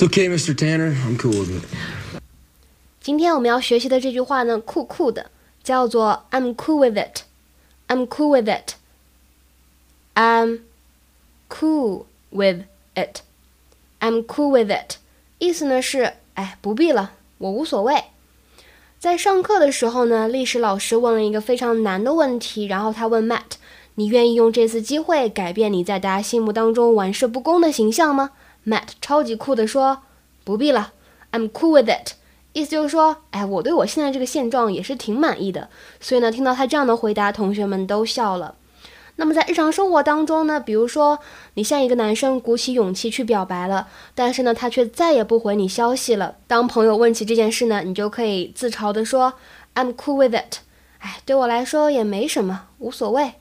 It's okay, Mr. Tanner. I'm cool with it. 今天我们要学习的这句话呢，酷酷的，叫做 "I'm cool with it." I'm cool with it. I'm cool with it. I'm cool with it. 意思呢是，哎，不必了，我无所谓。在上课的时候呢，历史老师问了一个非常难的问题，然后他问 Matt：“ 你愿意用这次机会改变你在大家心目当中玩世不恭的形象吗 ？”Matt 超级酷的说：“不必了，I'm cool with it。”意思就是说，哎，我对我现在这个现状也是挺满意的。所以呢，听到他这样的回答，同学们都笑了。那么在日常生活当中呢，比如说你向一个男生鼓起勇气去表白了，但是呢，他却再也不回你消息了。当朋友问起这件事呢，你就可以自嘲的说：“I'm cool with it。”哎，对我来说也没什么，无所谓。